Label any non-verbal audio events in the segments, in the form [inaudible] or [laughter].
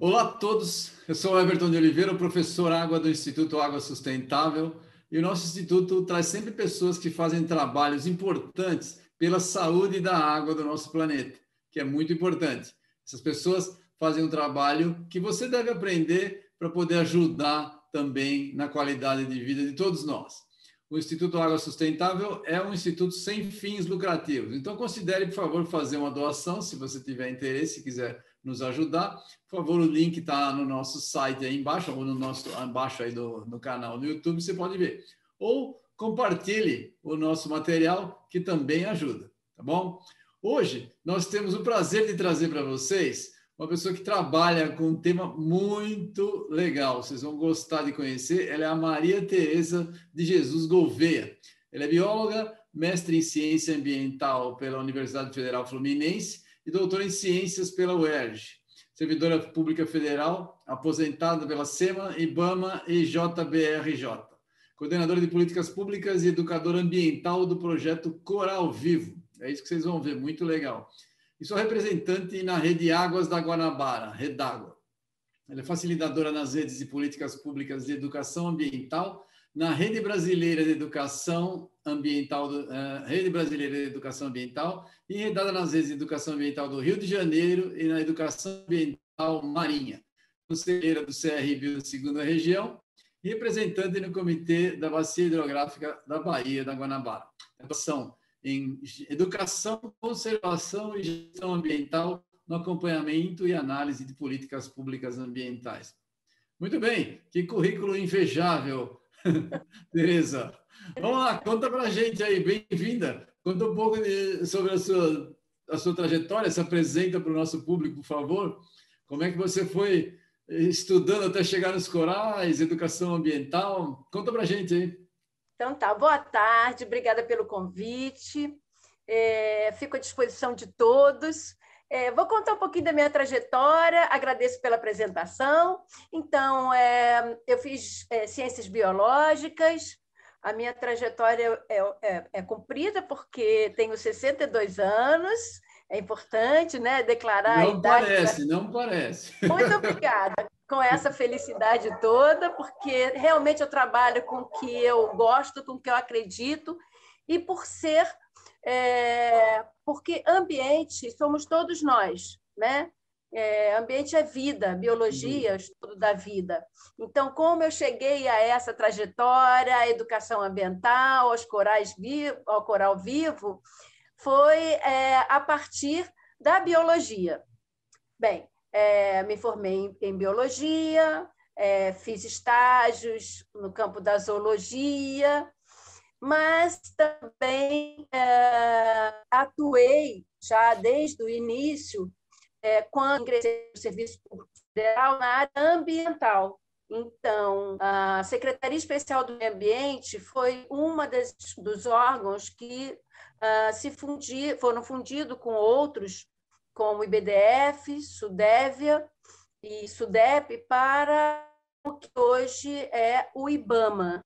Olá a todos, eu sou Everton de Oliveira, professor Água do Instituto Água Sustentável, e o nosso instituto traz sempre pessoas que fazem trabalhos importantes pela saúde da água do nosso planeta, que é muito importante. Essas pessoas fazem um trabalho que você deve aprender para poder ajudar também na qualidade de vida de todos nós o Instituto Água Sustentável é um instituto sem fins lucrativos. Então, considere, por favor, fazer uma doação, se você tiver interesse quiser nos ajudar. Por favor, o link está no nosso site aí embaixo, ou no nosso embaixo aí do, no canal no YouTube, você pode ver. Ou compartilhe o nosso material, que também ajuda, tá bom? Hoje, nós temos o prazer de trazer para vocês uma pessoa que trabalha com um tema muito legal. Vocês vão gostar de conhecer. Ela é a Maria Tereza de Jesus Gouveia. Ela é bióloga, mestre em ciência ambiental pela Universidade Federal Fluminense e doutora em ciências pela UERJ. Servidora pública federal, aposentada pela SEMA, IBAMA e JBRJ. Coordenadora de políticas públicas e educadora ambiental do projeto Coral Vivo. É isso que vocês vão ver, muito legal e sou representante na Rede Águas da Guanabara, Redágua. Ela é facilitadora nas redes de políticas públicas de educação ambiental, na Rede Brasileira de Educação Ambiental, uh, Rede Brasileira de Educação Ambiental, e enredada nas redes de educação ambiental do Rio de Janeiro e na educação ambiental marinha, conselheira do CRB da segunda região e representante no Comitê da Bacia Hidrográfica da Bahia da Guanabara. São em educação, conservação e gestão ambiental no acompanhamento e análise de políticas públicas ambientais. Muito bem, que currículo invejável, [laughs] Tereza. Vamos lá, conta para a gente aí, bem-vinda. Conta um pouco de, sobre a sua, a sua trajetória, se apresenta para o nosso público, por favor. Como é que você foi estudando até chegar nos corais, educação ambiental? Conta para a gente aí. Então tá, boa tarde, obrigada pelo convite. É, fico à disposição de todos. É, vou contar um pouquinho da minha trajetória, agradeço pela apresentação. Então, é, eu fiz é, ciências biológicas, a minha trajetória é, é, é comprida porque tenho 62 anos, é importante né, declarar não a idade. Não parece, não parece. Muito obrigada com essa felicidade toda, porque realmente eu trabalho com o que eu gosto, com o que eu acredito, e por ser, é, porque ambiente somos todos nós, né? É, ambiente é vida, biologia, estudo da vida. Então, como eu cheguei a essa trajetória, a educação ambiental, aos corais vivo, ao coral vivo, foi é, a partir da biologia. Bem, é, me formei em, em biologia, é, fiz estágios no campo da zoologia, mas também é, atuei já desde o início, é, quando ingressei no Serviço Federal, na área ambiental. Então, a Secretaria Especial do Meio Ambiente foi uma das, dos órgãos que uh, se fundi, foram fundidos com outros como IBDF, Sudévia e Sudep para o que hoje é o IBAMA.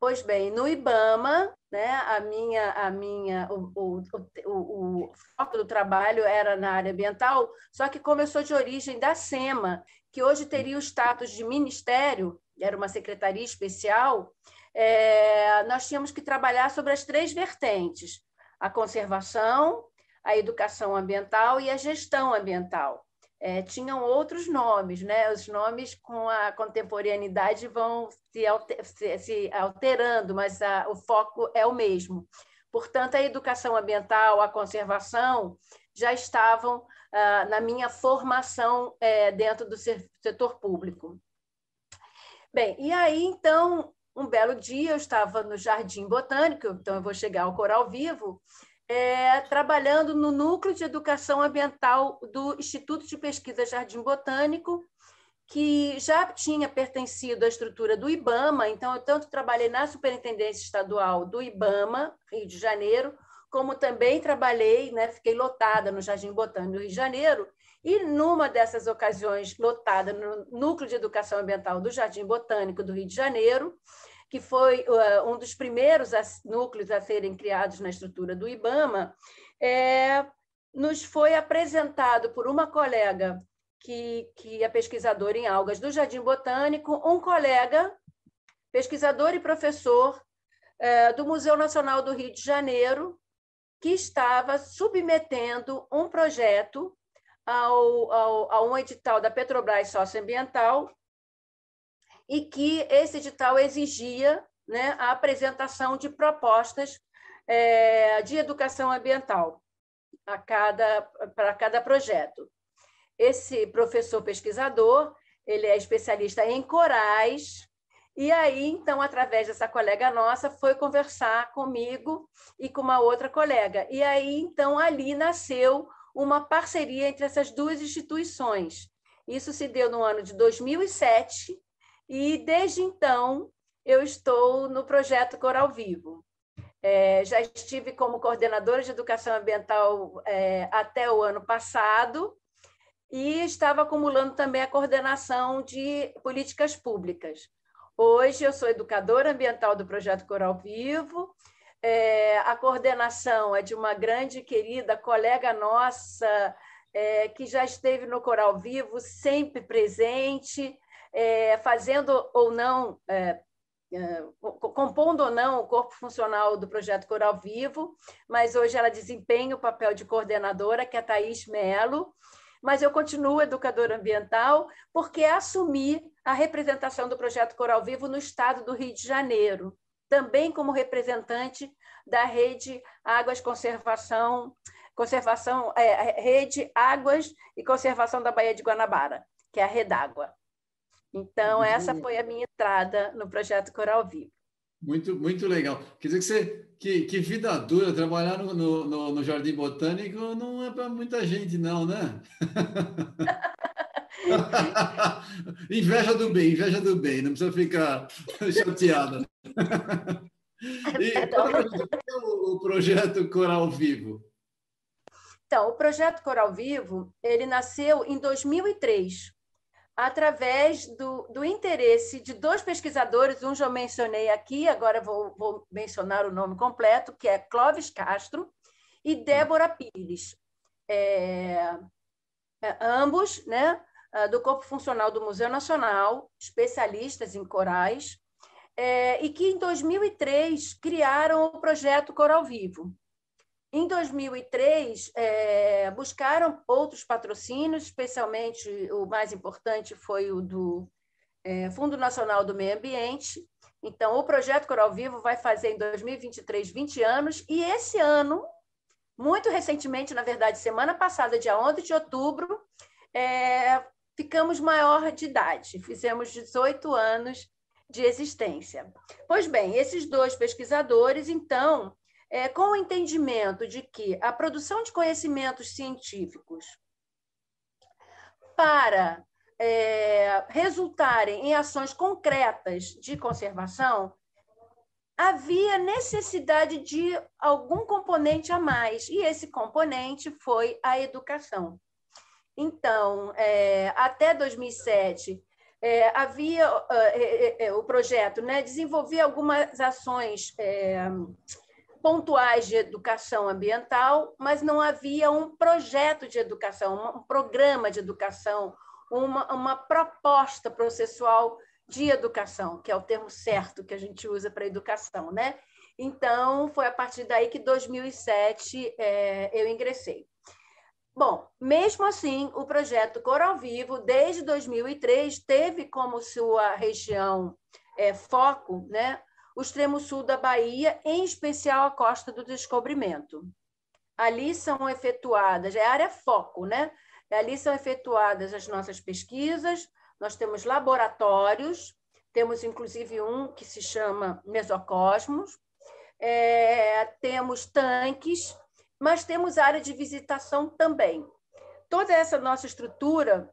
Pois bem, no IBAMA, né, a minha, a minha, o, o, o, o foco do trabalho era na área ambiental, só que começou de origem da SEMA, que hoje teria o status de ministério, era uma secretaria especial, é, nós tínhamos que trabalhar sobre as três vertentes: a conservação, a educação ambiental e a gestão ambiental. É, tinham outros nomes, né? Os nomes com a contemporaneidade vão se, alter, se, se alterando, mas a, o foco é o mesmo. Portanto, a educação ambiental, a conservação já estavam ah, na minha formação é, dentro do setor público. Bem, e aí então, um belo dia eu estava no Jardim Botânico, então eu vou chegar ao Coral Vivo, é, trabalhando no Núcleo de Educação Ambiental do Instituto de Pesquisa Jardim Botânico, que já tinha pertencido à estrutura do IBAMA, então eu tanto trabalhei na Superintendência Estadual do IBAMA, Rio de Janeiro, como também trabalhei, né, fiquei lotada no Jardim Botânico do Rio de Janeiro, e numa dessas ocasiões lotada no Núcleo de Educação Ambiental do Jardim Botânico do Rio de Janeiro, que foi uh, um dos primeiros núcleos a serem criados na estrutura do IBAMA, é, nos foi apresentado por uma colega que, que é pesquisadora em algas do Jardim Botânico, um colega, pesquisador e professor é, do Museu Nacional do Rio de Janeiro, que estava submetendo um projeto ao, ao, a um edital da Petrobras Socioambiental e que esse edital exigia né, a apresentação de propostas é, de educação ambiental a cada, para cada projeto. Esse professor pesquisador, ele é especialista em corais, e aí, então, através dessa colega nossa, foi conversar comigo e com uma outra colega. E aí, então, ali nasceu uma parceria entre essas duas instituições. Isso se deu no ano de 2007, e desde então eu estou no projeto Coral Vivo. É, já estive como coordenadora de educação ambiental é, até o ano passado e estava acumulando também a coordenação de políticas públicas. Hoje eu sou educadora ambiental do projeto Coral Vivo. É, a coordenação é de uma grande querida colega nossa é, que já esteve no Coral Vivo, sempre presente, é, fazendo ou não é, é, compondo ou não o corpo funcional do projeto Coral Vivo, mas hoje ela desempenha o papel de coordenadora, que é a Thaís Melo, mas eu continuo educadora ambiental porque assumi a representação do projeto Coral Vivo no estado do Rio de Janeiro, também como representante da rede Águas Conservação, conservação é, rede Águas e Conservação da Baía de Guanabara, que é a Redágua. Então, essa foi a minha entrada no projeto Coral Vivo. Muito, muito legal. Quer dizer que, você, que, que vida dura, trabalhar no, no, no Jardim Botânico não é para muita gente, não, né? [laughs] inveja do bem, inveja do bem, não precisa ficar [laughs] chateada. e qual é o projeto Coral Vivo? Então, o projeto Coral Vivo, ele nasceu em 2003, através do, do interesse de dois pesquisadores, um já mencionei aqui, agora vou, vou mencionar o nome completo, que é Clóvis Castro e Débora Pires. É, é, ambos né, ah, do Corpo Funcional do Museu Nacional, especialistas em corais, é, e que em 2003 criaram o projeto Coral Vivo. Em 2003, é, buscaram outros patrocínios, especialmente o mais importante foi o do é, Fundo Nacional do Meio Ambiente. Então, o projeto Coral Vivo vai fazer em 2023 20 anos, e esse ano, muito recentemente, na verdade, semana passada, dia 11 de outubro, é, ficamos maior de idade, fizemos 18 anos de existência. Pois bem, esses dois pesquisadores, então, é, com o entendimento de que a produção de conhecimentos científicos para é, resultarem em ações concretas de conservação, havia necessidade de algum componente a mais, e esse componente foi a educação. Então, é, até 2007, é, havia é, é, o projeto né, algumas ações é, pontuais de educação ambiental, mas não havia um projeto de educação, um programa de educação, uma, uma proposta processual de educação, que é o termo certo que a gente usa para educação, né? Então, foi a partir daí que, em 2007, é, eu ingressei. Bom, mesmo assim, o projeto Coral Vivo, desde 2003, teve como sua região é, foco né, o extremo sul da Bahia, em especial a Costa do Descobrimento. Ali são efetuadas, é área foco, né? Ali são efetuadas as nossas pesquisas, nós temos laboratórios, temos inclusive um que se chama Mesocosmos, é, temos tanques, mas temos área de visitação também. Toda essa nossa estrutura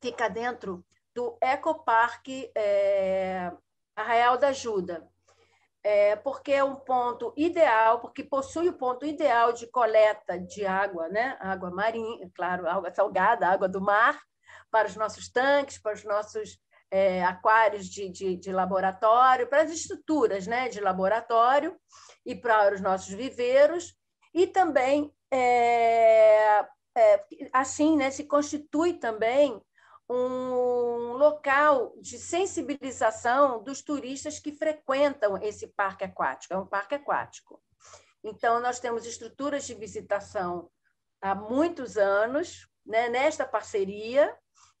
fica dentro do Ecoparque é, Arraial da Ajuda, é, porque é um ponto ideal, porque possui o ponto ideal de coleta de água, né? água marinha, claro, água salgada, água do mar, para os nossos tanques, para os nossos é, aquários de, de, de, laboratório, para as estruturas né, de laboratório e para os nossos viveiros, e também, é, é, assim, né, se constitui também um local de sensibilização dos turistas que frequentam esse parque aquático. É um parque aquático. Então, nós temos estruturas de visitação há muitos anos, né, nesta parceria,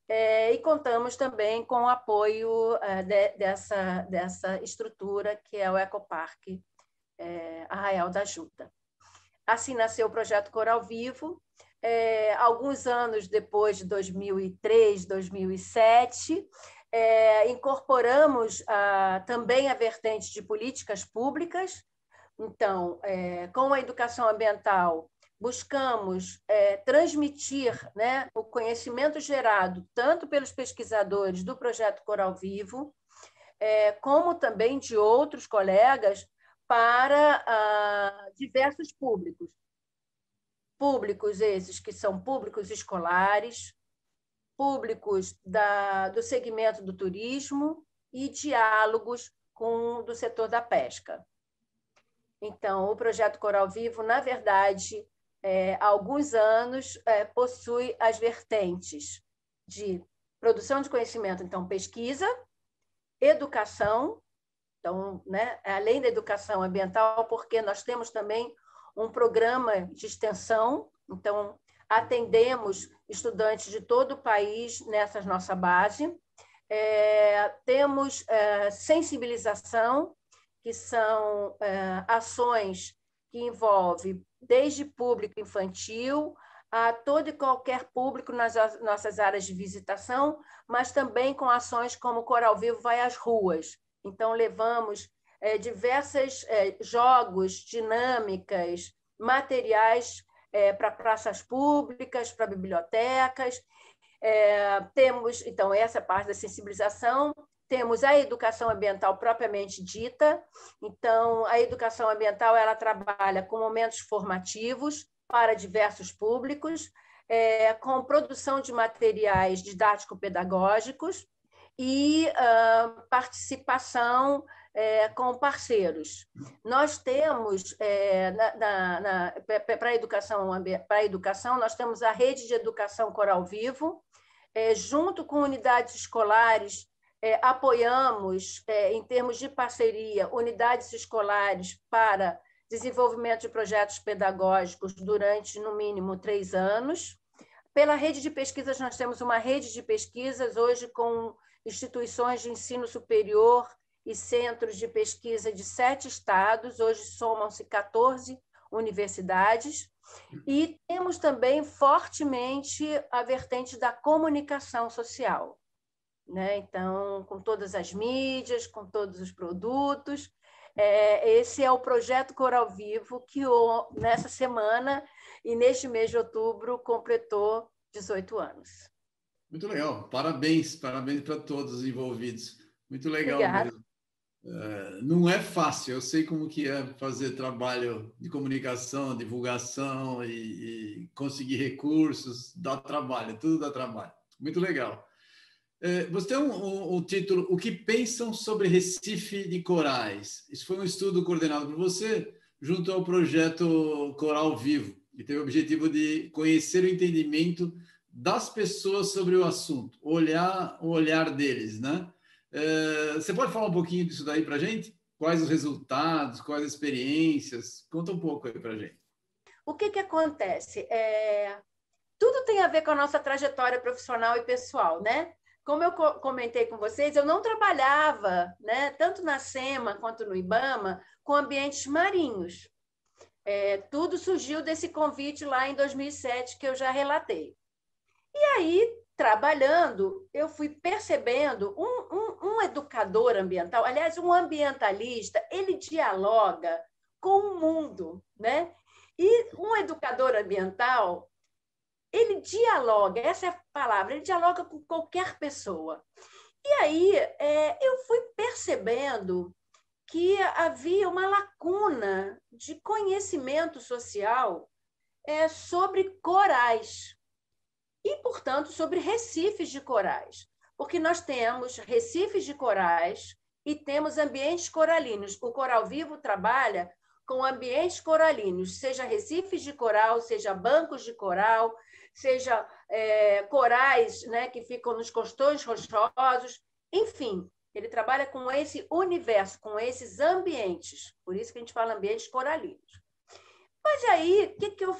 é, e contamos também com o apoio é, de, dessa, dessa estrutura, que é o Ecoparque é, Arraial da Juta. Assim nasceu o projeto Coral Vivo, é, alguns anos depois de 2003, 2007, é, incorporamos a, também a vertente de políticas públicas. Então, é, com a educação ambiental, buscamos é, transmitir né, o conhecimento gerado tanto pelos pesquisadores do projeto Coral Vivo, é, como também de outros colegas, para ah, diversos públicos. Públicos esses que são públicos escolares, públicos da, do segmento do turismo e diálogos com do setor da pesca. Então, o projeto Coral Vivo, na verdade, é, há alguns anos, é, possui as vertentes de produção de conhecimento, então, pesquisa, educação, então, né, além da educação ambiental, porque nós temos também um programa de extensão, então, atendemos estudantes de todo o país nessa nossa base. É, temos é, sensibilização, que são é, ações que envolvem desde público infantil a todo e qualquer público nas nossas áreas de visitação, mas também com ações como Coral Vivo vai às ruas. Então, levamos é, diversos é, jogos, dinâmicas, materiais é, para praças públicas, para bibliotecas. É, temos, então, essa parte da sensibilização, temos a educação ambiental propriamente dita. Então, a educação ambiental ela trabalha com momentos formativos para diversos públicos, é, com produção de materiais didático-pedagógicos e uh, participação é, com parceiros. Nós temos, é, para a educação, educação, nós temos a rede de educação Coral Vivo, é, junto com unidades escolares é, apoiamos, é, em termos de parceria, unidades escolares para desenvolvimento de projetos pedagógicos durante, no mínimo, três anos. Pela rede de pesquisas, nós temos uma rede de pesquisas hoje com instituições de ensino superior e centros de pesquisa de sete estados, hoje somam-se 14 universidades, e temos também fortemente a vertente da comunicação social. Né? Então, com todas as mídias, com todos os produtos. É, esse é o projeto Coral Vivo, que o, nessa semana e neste mês de outubro completou 18 anos. Muito legal, parabéns, parabéns para todos os envolvidos. Muito legal Obrigada. mesmo. É, não é fácil, eu sei como que é fazer trabalho de comunicação, divulgação e, e conseguir recursos, dá trabalho, tudo dá trabalho. Muito legal. É, você tem um, um, um, título, O que pensam sobre Recife de Corais? Isso foi um estudo coordenado por você junto ao projeto Coral Vivo, que teve o objetivo de conhecer o entendimento das pessoas sobre o assunto, olhar o olhar deles, né? É, você pode falar um pouquinho disso daí para a gente? Quais os resultados, quais as experiências? Conta um pouco aí para a gente. O que, que acontece? É... Tudo tem a ver com a nossa trajetória profissional e pessoal, né? como eu comentei com vocês, eu não trabalhava, né, tanto na SEMA quanto no IBAMA, com ambientes marinhos. É, tudo surgiu desse convite lá em 2007 que eu já relatei. E aí, trabalhando, eu fui percebendo um, um, um educador ambiental, aliás, um ambientalista, ele dialoga com o mundo, né? E um educador ambiental, ele dialoga, essa é a palavra, ele dialoga com qualquer pessoa. E aí é, eu fui percebendo que havia uma lacuna de conhecimento social é, sobre corais e, portanto, sobre recifes de corais. Porque nós temos recifes de corais e temos ambientes coralinos. O Coral Vivo trabalha com ambientes coralinos, seja recifes de coral, seja bancos de coral, seja é, corais né, que ficam nos costões rochosos, enfim, ele trabalha com esse universo, com esses ambientes. Por isso que a gente fala ambientes coralinos. Mas aí, o que, que eu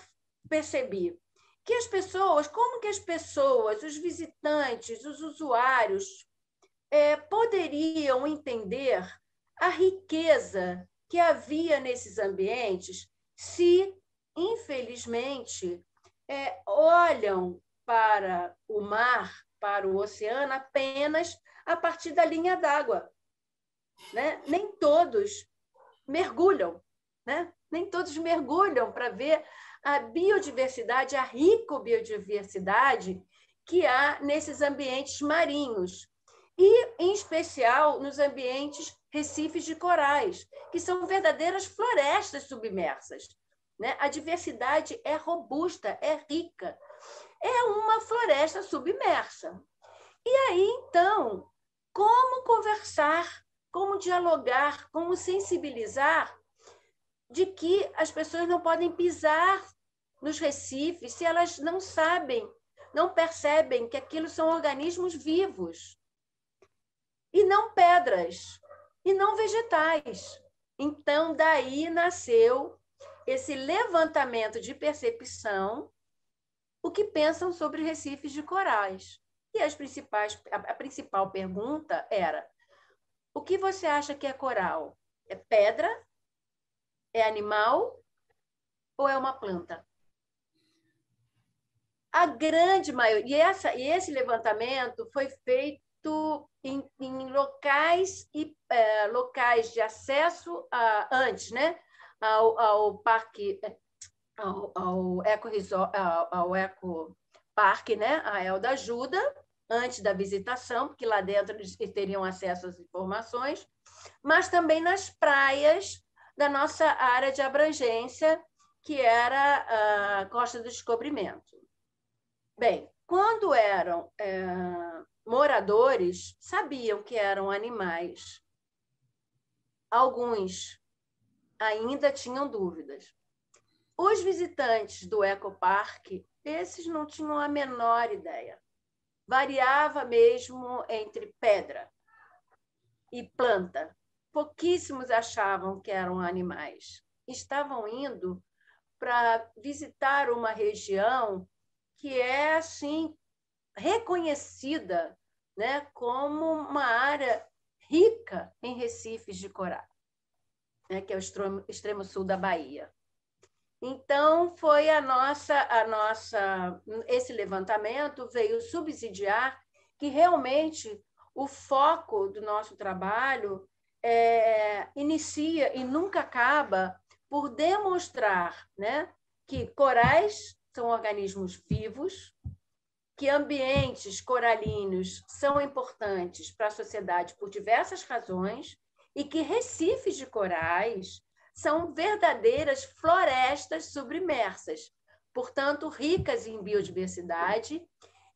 percebi? Que as pessoas, como que as pessoas, os visitantes, os usuários, é, poderiam entender a riqueza que havia nesses ambientes se, infelizmente, é, olham para o mar, para o oceano, apenas a partir da linha d'água. Né? Nem todos mergulham, né? nem todos mergulham para ver a biodiversidade, a rica biodiversidade que há nesses ambientes marinhos. E, em especial, nos ambientes recifes de corais, que são verdadeiras florestas submersas. Né? A diversidade é robusta, é rica. É uma floresta submersa. E aí, então, como conversar, como dialogar, como sensibilizar de que as pessoas não podem pisar nos recifes se elas não sabem, não percebem que aquilo são organismos vivos e não pedras e não vegetais. Então, daí nasceu esse levantamento de percepção, o que pensam sobre recifes de corais. E as principais, a, principal pergunta era: o que você acha que é coral? É pedra? É animal? Ou é uma planta? A grande maioria, e, essa, e esse levantamento foi feito em, em locais e é, locais de acesso a, antes, né? Ao, ao parque, ao, ao eco, ao, ao eco parque, né? A Elda Ajuda, antes da visitação, porque lá dentro eles teriam acesso às informações, mas também nas praias da nossa área de abrangência, que era a Costa do Descobrimento. Bem, quando eram é, moradores, sabiam que eram animais. Alguns ainda tinham dúvidas. Os visitantes do ecoparque, esses não tinham a menor ideia variava mesmo entre pedra e planta. Pouquíssimos achavam que eram animais. Estavam indo para visitar uma região que é assim reconhecida, né, como uma área rica em recifes de coral, né, que é o extremo, extremo sul da Bahia. Então, foi a nossa, a nossa, esse levantamento veio subsidiar que realmente o foco do nosso trabalho é, inicia e nunca acaba por demonstrar né, que corais são organismos vivos, que ambientes coralinos são importantes para a sociedade por diversas razões e que recifes de corais são verdadeiras florestas submersas, portanto, ricas em biodiversidade,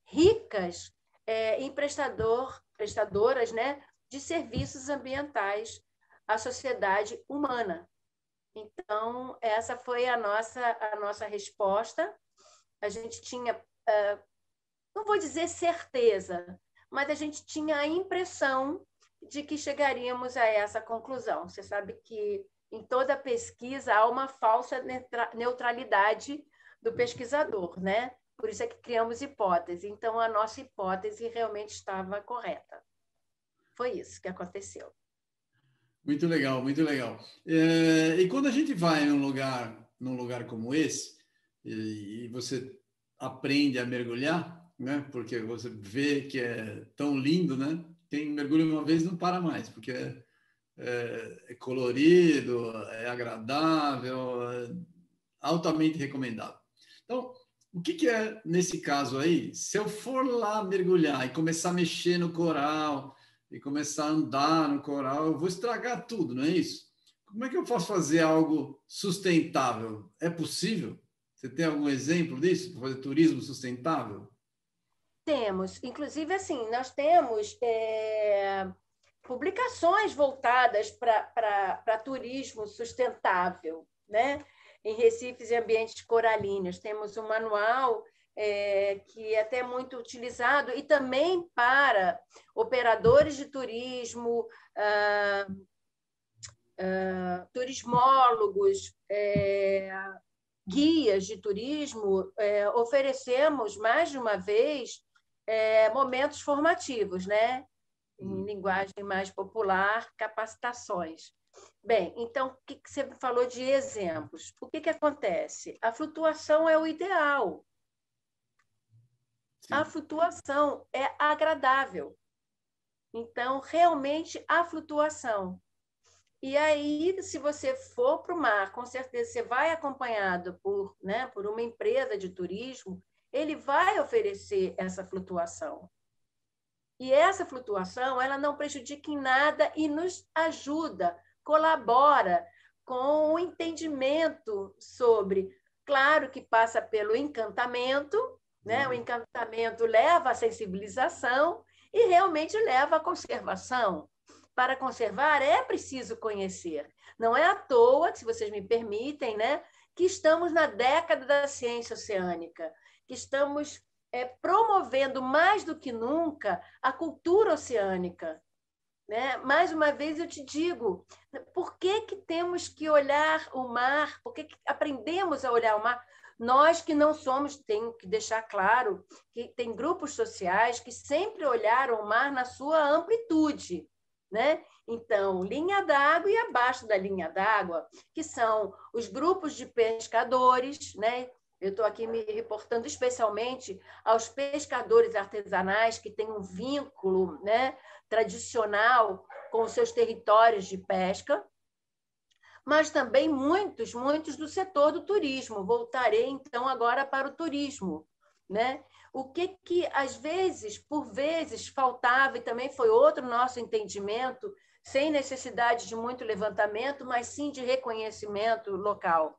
ricas é, em prestador, prestadoras né, de serviços ambientais à sociedade humana. Então, essa foi a nossa, a nossa resposta. A gente tinha, uh, não vou dizer certeza, mas a gente tinha a impressão de que chegaríamos a essa conclusão. Você sabe que em toda pesquisa há uma falsa neutralidade do pesquisador, né? Por isso é que criamos hipótese. Então, a nossa hipótese realmente estava correta. Foi isso que aconteceu. Muito legal, muito legal. É, e quando a gente vai num lugar, num lugar como esse, e, você aprende a mergulhar, né? Porque você vê que é tão lindo, né? Quem mergulha uma vez não para mais, porque é é, é colorido, é agradável, é altamente recomendável. Então, o que, que, é nesse caso aí? Se eu for lá mergulhar e começar a mexer no coral e começar a andar no coral, eu vou estragar tudo, não é isso? Como é que eu posso fazer algo sustentável? É possível? Você tem algum exemplo disso? Fazer turismo sustentável? Temos, inclusive assim, nós temos é, publicações voltadas para turismo sustentável, né? Em Recifes e ambientes coralinos. Temos um manual é, que é até muito utilizado, e também para operadores de turismo, ah, ah, turismólogos, é, guias de turismo, é, oferecemos mais de uma vez é, momentos formativos, né? Em uhum. linguagem mais popular, capacitações. Bem, então, o que, que você falou de exemplos? O que, que acontece? A flutuação é o ideal. Sim. A flutuação é agradável. Então, realmente, a flutuação. E aí, se você for para o mar, com certeza você vai acompanhado por, né, por uma empresa de turismo, ele vai oferecer essa flutuação. E essa flutuação, ela não prejudica em nada e nos ajuda, colabora com o entendimento sobre, claro que passa pelo encantamento, né? O uhum. encantamento leva à sensibilização e realmente leva à conservação. Para conservar é preciso conhecer. Não é à toa, se vocês me permitem, né, que estamos na década da ciência oceânica, que estamos é, promovendo mais do que nunca a cultura oceânica. Né? Mais uma vez eu te digo, por que, que temos que olhar o mar? Por que, que aprendemos a olhar o mar? Nós que não somos, tenho que deixar claro que tem grupos sociais que sempre olharam o mar na sua amplitude, né? Então, linha d'água e abaixo da linha d'água, que são os grupos de pescadores, né? Eu estou aqui me reportando especialmente aos pescadores artesanais que têm um vínculo né, tradicional com os seus territórios de pesca, mas também muitos, muitos do setor do turismo. Voltarei então agora para o turismo, né? O que que às vezes, por vezes, faltava e também foi outro nosso entendimento, sem necessidade de muito levantamento, mas sim de reconhecimento local.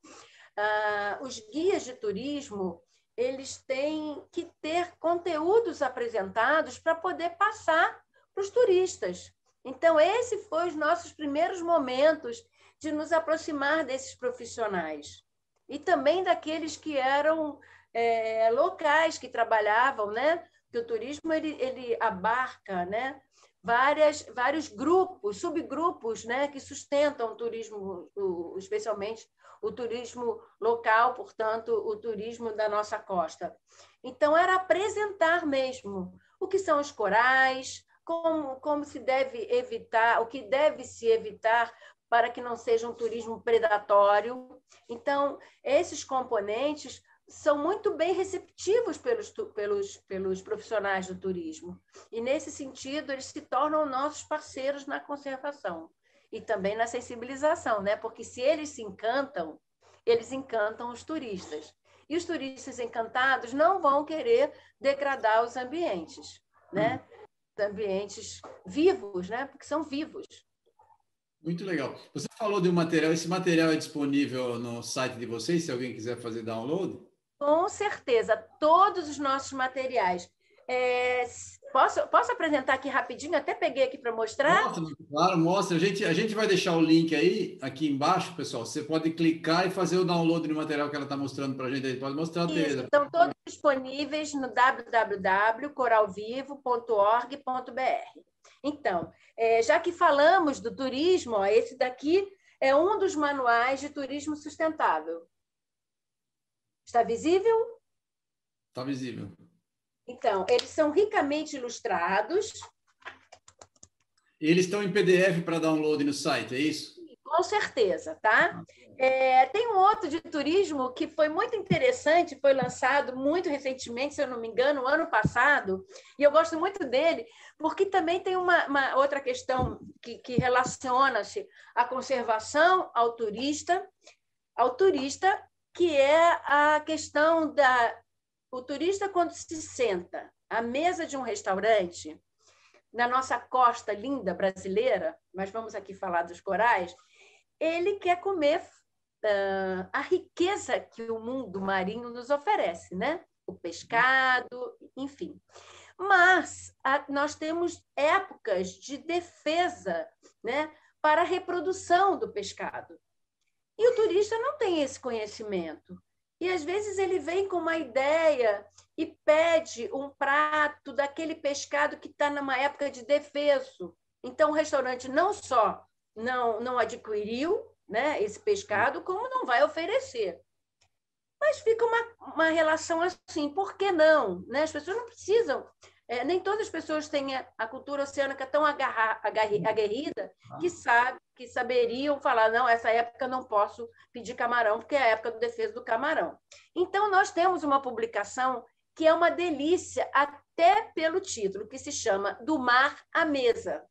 Ah, os guias de turismo eles têm que ter conteúdos apresentados para poder passar para os turistas. Então, esse foi os nossos primeiros momentos de nos aproximar desses profissionais e também daqueles que eram é, locais que trabalhavam, né? Que o turismo ele, ele abarca, né? Várias, vários grupos, subgrupos, né? Que sustentam o turismo, o, especialmente o turismo local, portanto, o turismo da nossa costa. Então, era apresentar mesmo o que são os corais, como, como se deve evitar, o que deve se evitar para que não seja um turismo predatório. Então, esses componentes são muito bem receptivos pelos, pelos, pelos profissionais do turismo. E, nesse sentido, eles se tornam nossos parceiros na conservação e também na sensibilização, né? porque se eles se encantam, eles encantam os turistas. E os turistas encantados não vão querer degradar os ambientes, né? Hum. Ambientes vivos, né? Porque são vivos. Muito legal. Você falou de um material, esse material é disponível no site de vocês, se alguém quiser fazer download? Com certeza, todos os nossos materiais. É, posso, posso apresentar aqui rapidinho? Até peguei aqui para mostrar. Mostra, claro, mostra. A gente, a gente vai deixar o link aí, aqui embaixo, pessoal. Você pode clicar e fazer o download do material que ela está mostrando para a gente. Aí. Pode mostrar, Tereza. Estão todos disponíveis no www.coralvivo.org.br. Então, é, já que falamos do turismo, ó, esse daqui é um dos manuais de turismo sustentável. Está visível? Está visível. Então, eles são ricamente ilustrados. Eles estão em PDF para download no site, é isso? Com certeza, tá? Ah, é, tem um outro de turismo que foi muito interessante, foi lançado muito recentemente, se eu não me engano, ano passado, e eu gosto muito dele, porque também tem uma, uma outra questão que, que relaciona-se à conservação ao turista, ao turista, que é a questão da o turista quando se senta à mesa de um restaurante na nossa costa linda brasileira, mas vamos aqui falar dos corais, ele quer comer uh, a riqueza que o mundo marinho nos oferece, né? o pescado, enfim. Mas a, nós temos épocas de defesa né, para a reprodução do pescado. E o turista não tem esse conhecimento. E às vezes ele vem com uma ideia e pede um prato daquele pescado que está numa época de defeso. Então, o restaurante não só não, não adquiriu né, esse pescado, como não vai oferecer. Mas fica uma, uma relação assim, por que não? Né? As pessoas não precisam é, nem todas as pessoas têm a, cultura oceânica tão agarra, aguerrida que, sabe, que saberiam falar, não, essa época não posso pedir camarão, porque é a época do defesa do camarão. Então, nós temos uma publicação que é uma delícia, até pelo título, que se chama Do Mar à Mesa.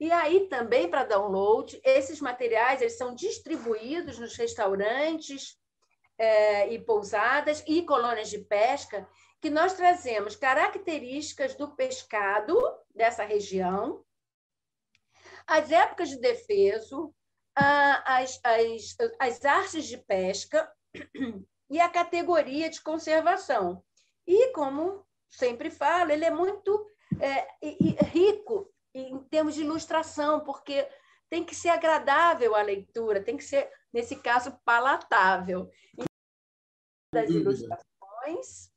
E aí também para download, esses materiais eles são distribuídos nos restaurantes é, e pousadas e colônias de pesca que nós trazemos características do pescado dessa região, as épocas de defeso, as, as, as artes de pesca [clears throat] e a categoria de conservação. E, como sempre falo, ele é muito é, rico em termos de ilustração, porque tem que ser agradável a leitura, tem que ser, nesse caso, palatável. Das ilustrações,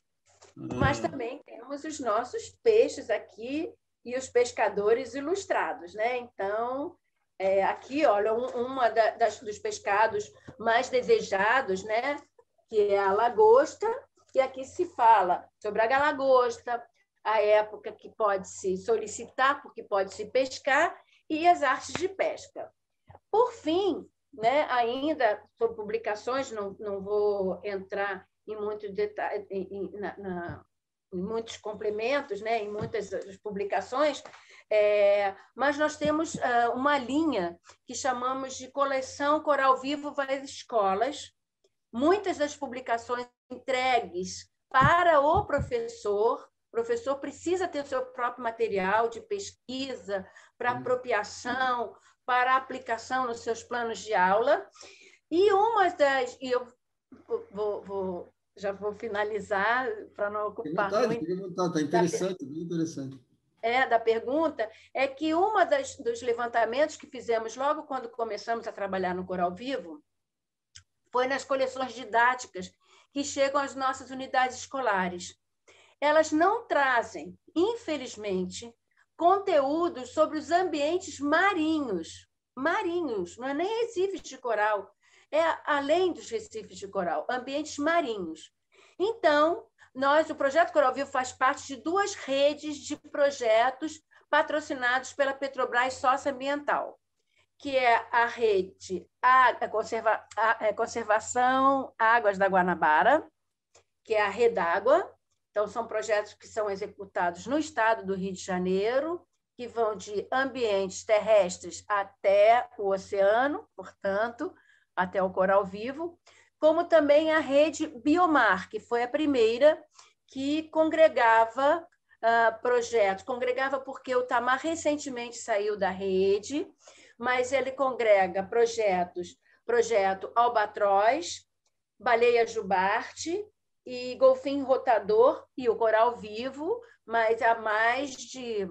mas ah. também temos os nossos peixes aqui e os pescadores ilustrados, né? Então, é, aqui, olha, um, uma da, das, dos pescados mais desejados, né? Que é a lagosta, e aqui se fala sobre a lagosta, a época que pode se solicitar, porque pode se pescar, e as artes de pesca. Por fim, né, ainda sobre publicações, não, não vou entrar em muito detalhe, na, na, em muitos complementos, né, em muitas publicações, é, mas nós temos uh, uma linha que chamamos de coleção Coral Vivo vai às escolas. Muitas das publicações entregues para o professor. O professor precisa ter o seu próprio material de pesquisa, para apropriação, para aplicação nos seus planos de aula. E uma das. E eu vou, vou já vou finalizar para não ocupar vontade, muito. Está interessante, bem interessante. É, da pergunta, é que uma das, dos levantamentos que fizemos logo quando começamos a trabalhar no Coral Vivo foi nas coleções didáticas que chegam às nossas unidades escolares. Elas não trazem, infelizmente, conteúdos sobre os ambientes marinhos. Marinhos, não é nem recifes de coral, é além dos recifes de coral, ambientes marinhos. Então, nós, o Projeto Coral Vivo faz parte de duas redes de projetos patrocinados pela Petrobras Socioambiental, que é a rede a, conserva, a, a é, Conservação Águas da Guanabara, que é a Redágua. Então, são projetos que são executados no estado do Rio de Janeiro, que vão de ambientes terrestres até o oceano, portanto, até o coral vivo, como também a rede Biomar, que foi a primeira que congregava uh, projetos. Congregava porque o Tamar recentemente saiu da rede, mas ele congrega projetos, projeto Albatroz, Baleia Jubarte e Golfinho Rotador e o Coral Vivo, mas há mais de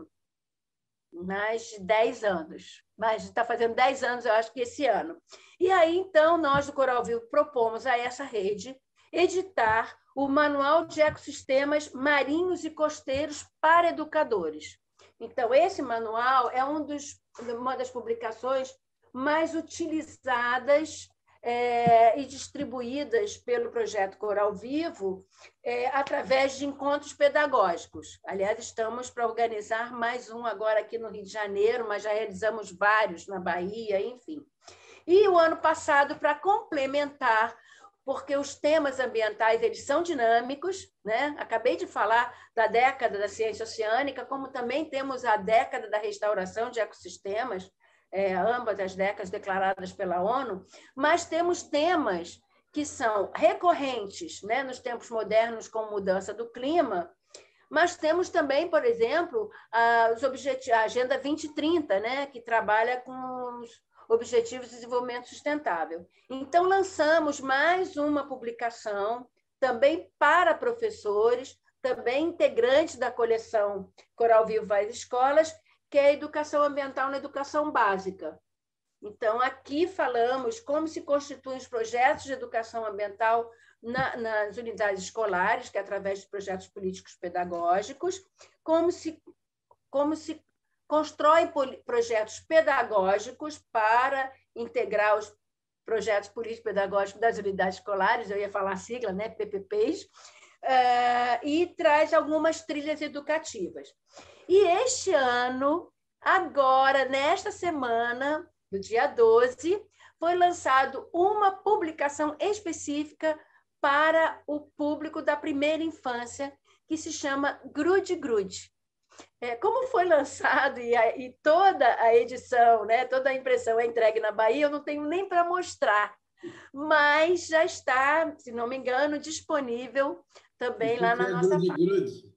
mais de 10 anos. Mas está fazendo 10 anos, eu acho que esse ano. E aí, então, nós do Coral Vivo propomos a essa rede editar o Manual de Ecossistemas Marinhos e Costeiros para Educadores. Então, esse manual é um dos, uma das publicações mais utilizadas é, e distribuídas pelo projeto Coral Vivo é, através de encontros pedagógicos. Aliás, estamos para organizar mais um agora aqui no Rio de Janeiro, mas já realizamos vários na Bahia, enfim. E o ano passado, para complementar, porque os temas ambientais eles são dinâmicos, né? Acabei de falar da década da ciência oceânica, como também temos a década da restauração de ecossistemas, é, ambas as décadas declaradas pela ONU, mas temos temas que são recorrentes né, nos tempos modernos, como mudança do clima, mas temos também, por exemplo, a, a Agenda 2030, né, que trabalha com os Objetivos de Desenvolvimento Sustentável. Então, lançamos mais uma publicação também para professores, também integrantes da coleção Coral Vivo Vai Escolas, que é a educação ambiental na educação básica. Então, aqui falamos como se constituem os projetos de educação ambiental na, nas unidades escolares, que é através de projetos políticos pedagógicos, como se, como se constrói projetos pedagógicos para integrar os projetos políticos pedagógicos das unidades escolares, eu ia falar a sigla, né, PPPs, uh, eh, e traz algumas trilhas educativas. E este ano, agora, nesta semana, no dia 12, foi lançado uma publicação específica para o público da primeira infância, que se chama Grude Grude. É, como foi lançado e, a, e, toda a edição, né, toda a impressão é entregue na Bahia, eu não tenho nem para mostrar, mas já está, se não me engano, disponível também lá na é nossa grude, grude.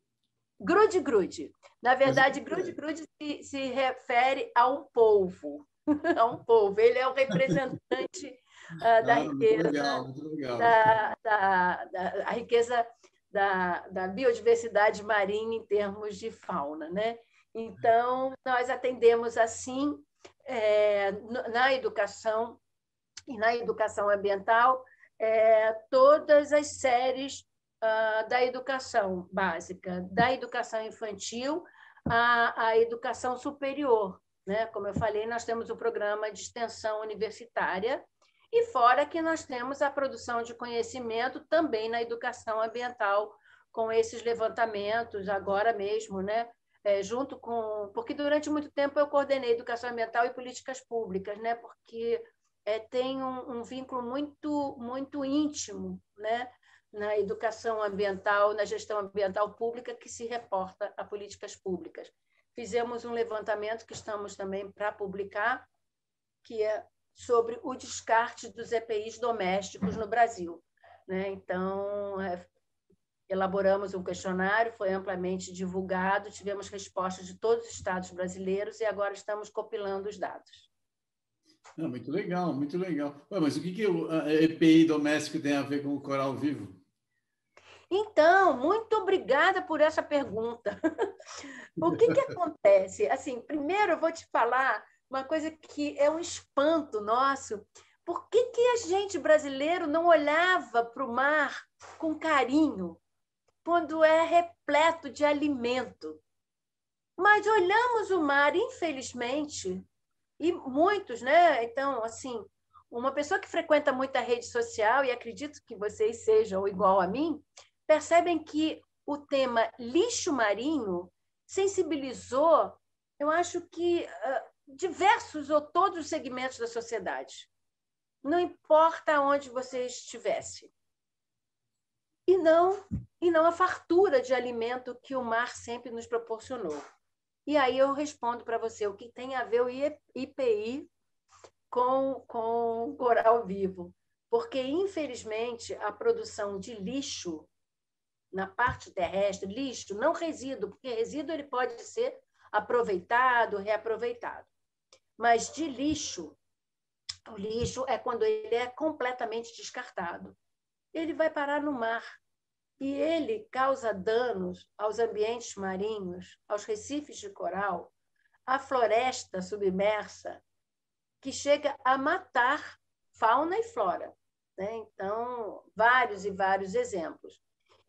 grude Grude. Na verdade, Grude Grude se, se refere a um povo, [laughs] a um povo. Ele é o representante uh, da ah, riqueza, legal, legal. Da, da, da, a riqueza da, da biodiversidade marinha em termos de fauna, né? Então, nós atendemos assim é, na educação e na educação ambiental é, todas as séries uh, da educação básica, da educação infantil à, à educação superior. Né? Como eu falei, nós temos o programa de extensão universitária, e fora que nós temos a produção de conhecimento também na educação ambiental, com esses levantamentos, agora mesmo, né? É, junto com. Porque durante muito tempo eu coordenei educação ambiental e políticas públicas, né? porque é, tem um, um, vínculo muito, muito íntimo né? Na educação ambiental, na gestão ambiental pública, que se reporta a políticas públicas. Fizemos um levantamento que estamos também para publicar, que é sobre o descarte dos EPIs domésticos no Brasil. Né? Então, é, elaboramos um questionário, foi amplamente divulgado, tivemos respostas de todos os estados brasileiros e agora estamos compilando os dados. Ah, muito legal, muito legal. Ué, mas o que, que o EPI doméstico tem a ver com o coral vivo? Então, muito obrigada por essa pergunta. o que, que acontece? Assim, primeiro eu vou te falar uma coisa que é um espanto nosso. Por que, que a gente brasileiro não olhava para o mar com carinho quando é repleto de alimento? Mas olhamos o mar, infelizmente, e muitos, né? Então, assim, uma pessoa que frequenta muita rede social, e acredito que vocês sejam igual a mim, percebem que o tema lixo marinho sensibilizou, eu acho que uh, diversos ou todos os segmentos da sociedade. Não importa onde você estivesse. E não, e não a fartura de alimento que o mar sempre nos proporcionou. E aí eu respondo para você o que tem a ver o IPI com, com coral vivo. Porque, infelizmente, a produção de lixo na parte terrestre, lixo, não resíduo, porque resíduo ele pode ser aproveitado, reaproveitado mas de lixo. O lixo é quando ele é completamente descartado. Ele vai parar no mar e ele causa danos aos ambientes marinhos, aos recifes de coral, à floresta submersa, que chega a matar fauna e flora. Né? Então, vários e vários exemplos.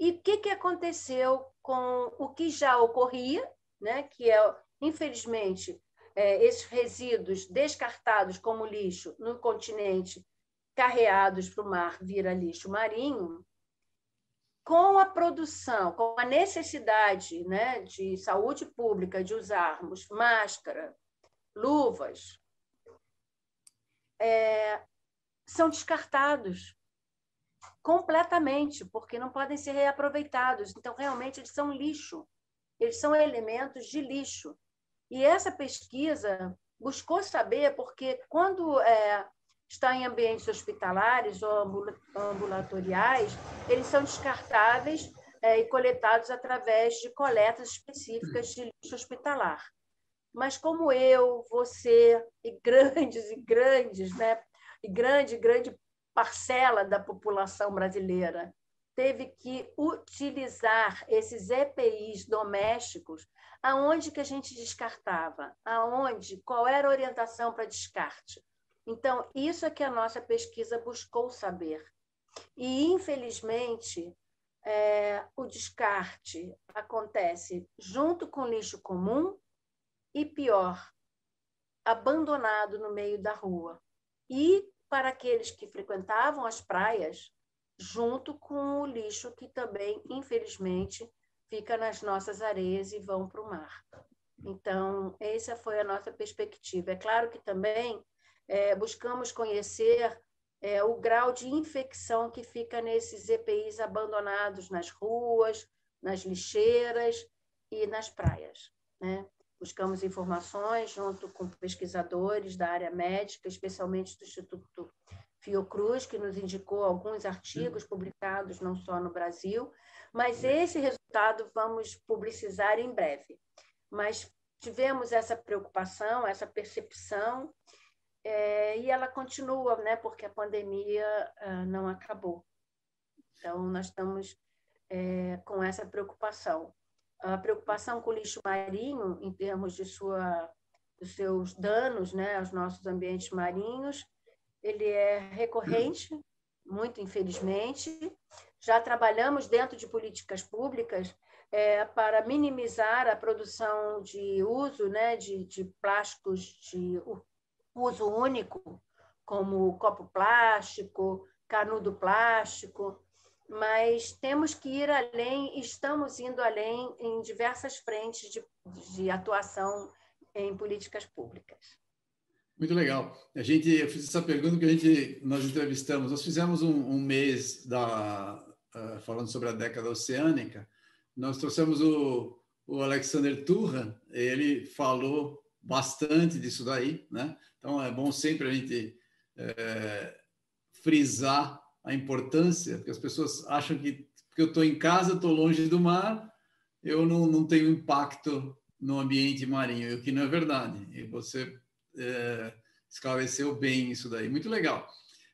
E o que, que aconteceu com o que já ocorria, né? que é, infelizmente, é, esses resíduos descartados como lixo no continente, carreados para o mar, vira lixo marinho, com a produção, com a necessidade né, de saúde pública de usarmos máscara, luvas, é, são descartados completamente, porque não podem ser reaproveitados. Então, realmente, eles são lixo. Eles são elementos de lixo. E essa pesquisa buscou saber, porque quando é, está em ambientes hospitalares ou ambulatoriais, eles são descartáveis é, e coletados através de coletas específicas de lixo hospitalar. Mas como eu, você e grandes e grandes, né, e grande, grande parcela da população brasileira teve que utilizar esses EPIs domésticos aonde que a gente descartava, aonde, qual era a orientação para descarte. Então, isso é que a nossa pesquisa buscou saber. E, infelizmente, é, o descarte acontece junto com lixo comum e, pior, abandonado no meio da rua. E para aqueles que frequentavam as praias, junto com o lixo que também, infelizmente, fica nas nossas areias e vão para o mar. Então, essa foi a nossa perspectiva. É claro que também é, buscamos conhecer é, o grau de infecção que fica nesses EPIs abandonados nas ruas, nas lixeiras e nas praias. Né? Buscamos informações junto com pesquisadores da área médica, especialmente do Instituto Fiocruz, que nos indicou alguns artigos publicados não só no Brasil, mas esse resultado vamos publicizar em breve. Mas tivemos essa preocupação, essa percepção, é, e ela continua, né, porque a pandemia ah, não acabou. Então, nós estamos é, com essa preocupação a preocupação com o lixo marinho, em termos de sua, dos seus danos né, aos nossos ambientes marinhos, ele é recorrente, muito infelizmente. Já trabalhamos dentro de políticas públicas é, para minimizar a produção de uso né, de, de plásticos de uso único, como copo plástico, canudo plástico, mas temos que ir além, estamos indo além em diversas frentes de, de atuação em políticas públicas. Muito legal. A gente, eu fiz essa pergunta que a gente nós entrevistamos. Nós fizemos um, um mês da uh, falando sobre a década oceânica. Nós trouxemos o, o Alexander Turra. Ele falou bastante disso daí, né? Então é bom sempre a gente é, frisar a importância, porque as pessoas acham que porque eu estou em casa, estou longe do mar, eu não, não tenho impacto no ambiente marinho, o que não é verdade. E você é, esclareceu bem isso daí. Muito legal.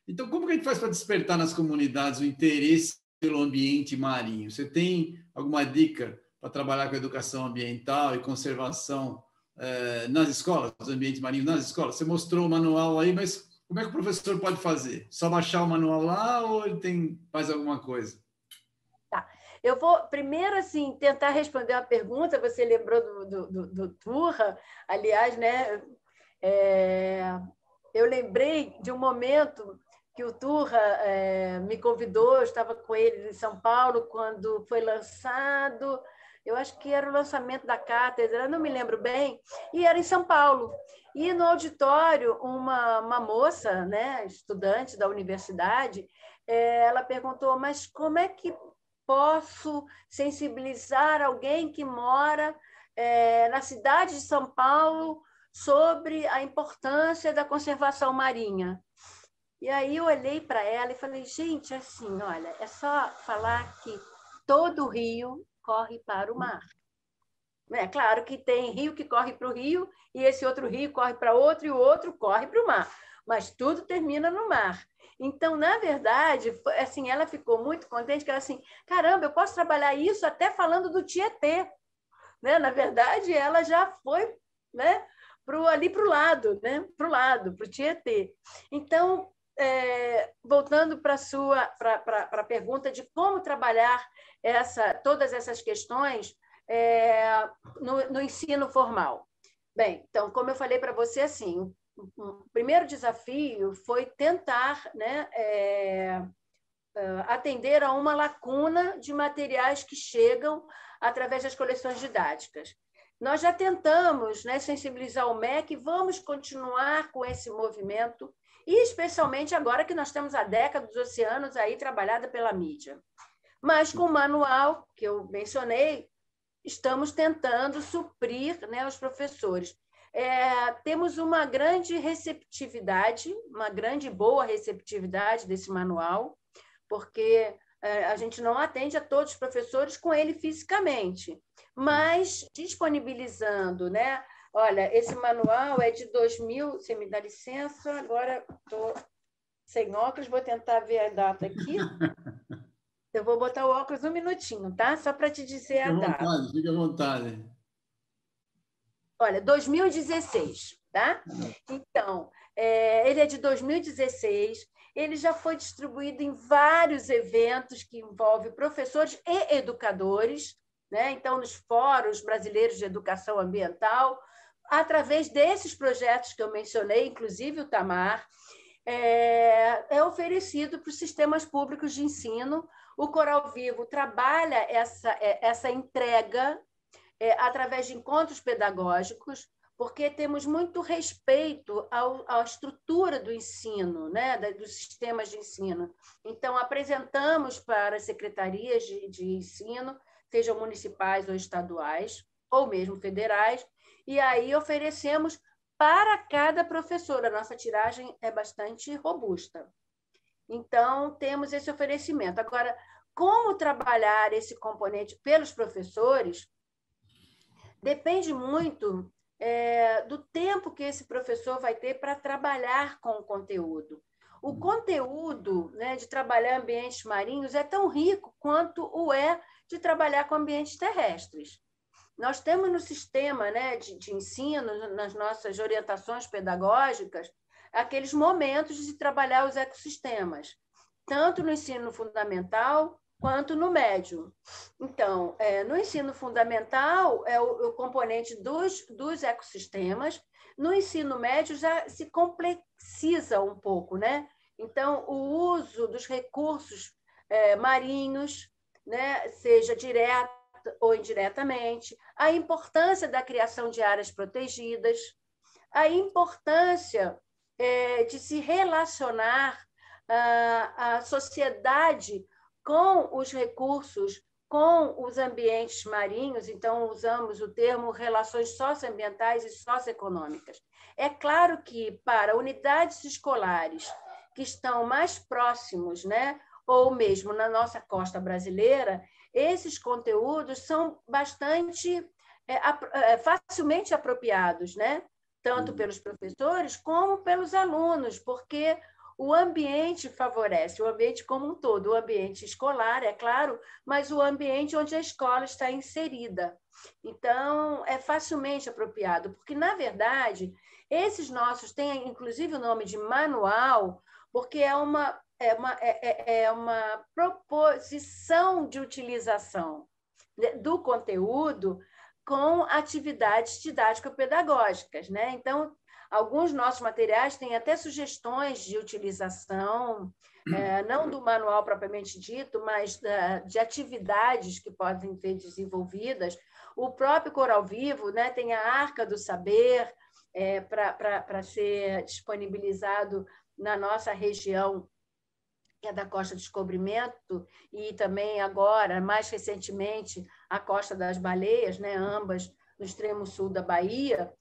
Então, como que a gente faz para despertar nas comunidades o interesse pelo ambiente marinho? Você tem alguma dica para trabalhar com educação ambiental e conservação é, nas escolas, os ambientes marinhos nas escolas? Você mostrou o manual aí, mas como é que o professor pode fazer? Só baixar o manual lá ou ele tem faz alguma coisa? Tá. Eu vou primeiro assim tentar responder a pergunta. Você lembrou do, do, do, do Turra, aliás, né? É, eu lembrei de um momento que o Turra é, me convidou. Eu estava com ele em São Paulo quando foi lançado eu acho que era o lançamento da cátedra, não me lembro bem, e era em São Paulo. E no auditório, uma, uma moça, né, estudante da universidade, é, ela perguntou: Mas como é que posso sensibilizar alguém que mora é, na cidade de São Paulo sobre a importância da conservação marinha? E aí eu olhei para ela e falei: Gente, assim, olha, é só falar que todo o rio corre para o mar. É claro que tem rio que corre para o rio, e esse outro rio corre para outro, e o outro corre para o mar. Mas tudo termina no mar. Então, na verdade, assim, ela ficou muito contente, que ela assim, caramba, eu posso trabalhar isso até falando do Tietê. Né? Na verdade, ela já foi né, pro, ali para o lado, né? para o lado, para o Tietê. Então, é, voltando para a sua pra, pra pergunta de como trabalhar essa, todas essas questões é, no, no, ensino formal. Bem, então, como eu falei para você, assim, o primeiro desafio foi tentar né, é, é, atender a uma lacuna de materiais que chegam através das coleções didáticas. Nós já tentamos né, sensibilizar o MEC, vamos continuar com esse movimento, e especialmente agora que nós temos a década dos oceanos aí trabalhada pela mídia. Mas com o manual que eu mencionei, estamos tentando suprir né, os professores. É, temos uma grande receptividade, uma grande boa receptividade desse manual, porque é, a gente não atende a todos os professores com ele fisicamente, mas disponibilizando, né? Olha, esse manual é de 2000, você me dá licença, agora estou sem óculos, vou tentar ver a data aqui. [laughs] Eu vou botar o óculos um minutinho, tá? Só para te dizer fique a data. Vontade, fique à vontade. Olha, 2016, tá? Então, é, ele é de 2016. Ele já foi distribuído em vários eventos que envolvem professores e educadores, né? Então, nos fóruns brasileiros de educação ambiental, através desses projetos que eu mencionei, inclusive o Tamar, é, é oferecido para os sistemas públicos de ensino. O Coral Vivo trabalha essa, é, essa entrega é, através de encontros pedagógicos, porque temos muito respeito ao, à estrutura do ensino, né, dos sistemas de ensino. Então, apresentamos para as secretarias de, de ensino, sejam municipais ou estaduais, ou mesmo federais, e aí oferecemos para cada professor. A nossa tiragem é bastante robusta. Então, temos esse oferecimento. Agora, como trabalhar esse componente pelos professores depende muito é, do tempo que esse professor vai ter para trabalhar com o conteúdo. O conteúdo né, de trabalhar ambientes marinhos é tão rico quanto o é de trabalhar com ambientes terrestres. Nós temos no sistema né, de, de ensino, nas nossas orientações pedagógicas, aqueles momentos de trabalhar os ecossistemas, tanto no ensino fundamental quanto no médio. Então, é, no ensino fundamental, é o, o, componente dos, dos ecossistemas, no ensino médio já se complexiza um pouco, né? Então, o uso dos recursos é, marinhos, né, seja direto ou indiretamente, a importância da criação de áreas protegidas, a importância é, de se relacionar a, a sociedade com os recursos, com os ambientes marinhos, então usamos o termo relações socioambientais e socioeconômicas. É claro que para unidades escolares que estão mais próximos, né, ou mesmo na nossa costa brasileira, esses conteúdos são bastante é, é, facilmente apropriados, né? tanto uhum. pelos professores como pelos alunos, porque o ambiente favorece, o ambiente como um todo, o ambiente escolar, é claro, mas o ambiente onde a escola está inserida. Então, é facilmente apropriado, porque, na verdade, esses nossos têm, inclusive, o nome de manual, porque é uma é uma, é, é, é uma proposição de utilização do conteúdo com atividades didático-pedagógicas. Né? Então, alguns nossos materiais têm até sugestões de utilização, é, não do manual propriamente dito, mas da, de atividades que podem ser desenvolvidas. O próprio Coral Vivo né, tem a Arca do Saber é, para ser disponibilizado na nossa região que é da Costa Descobrimento, e também agora, mais recentemente, a Costa das Baleias, né, ambas no extremo sul da Bahia.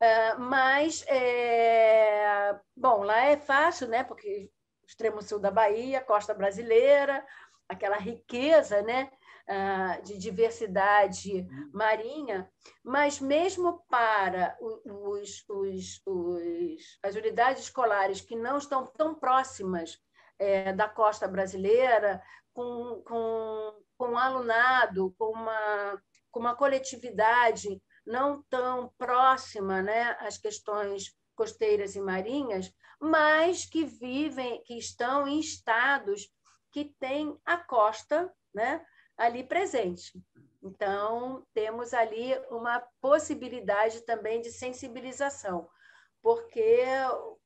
Uh, mas, é... bom, lá é fácil, né, porque extremo sul da Bahia, costa brasileira, aquela riqueza né, uh, de diversidade marinha, mas mesmo para os, os, os, as unidades escolares que não estão tão próximas é, da costa brasileira, com, com, com um alunado, com uma, com uma coletividade não tão próxima né, às questões costeiras e marinhas, mas que vivem, que estão em estados que têm a costa né, ali presente. Então, temos ali uma possibilidade também de sensibilização, porque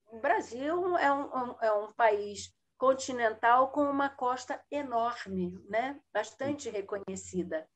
o Brasil é um, é um país continental com uma costa enorme, né? bastante reconhecida.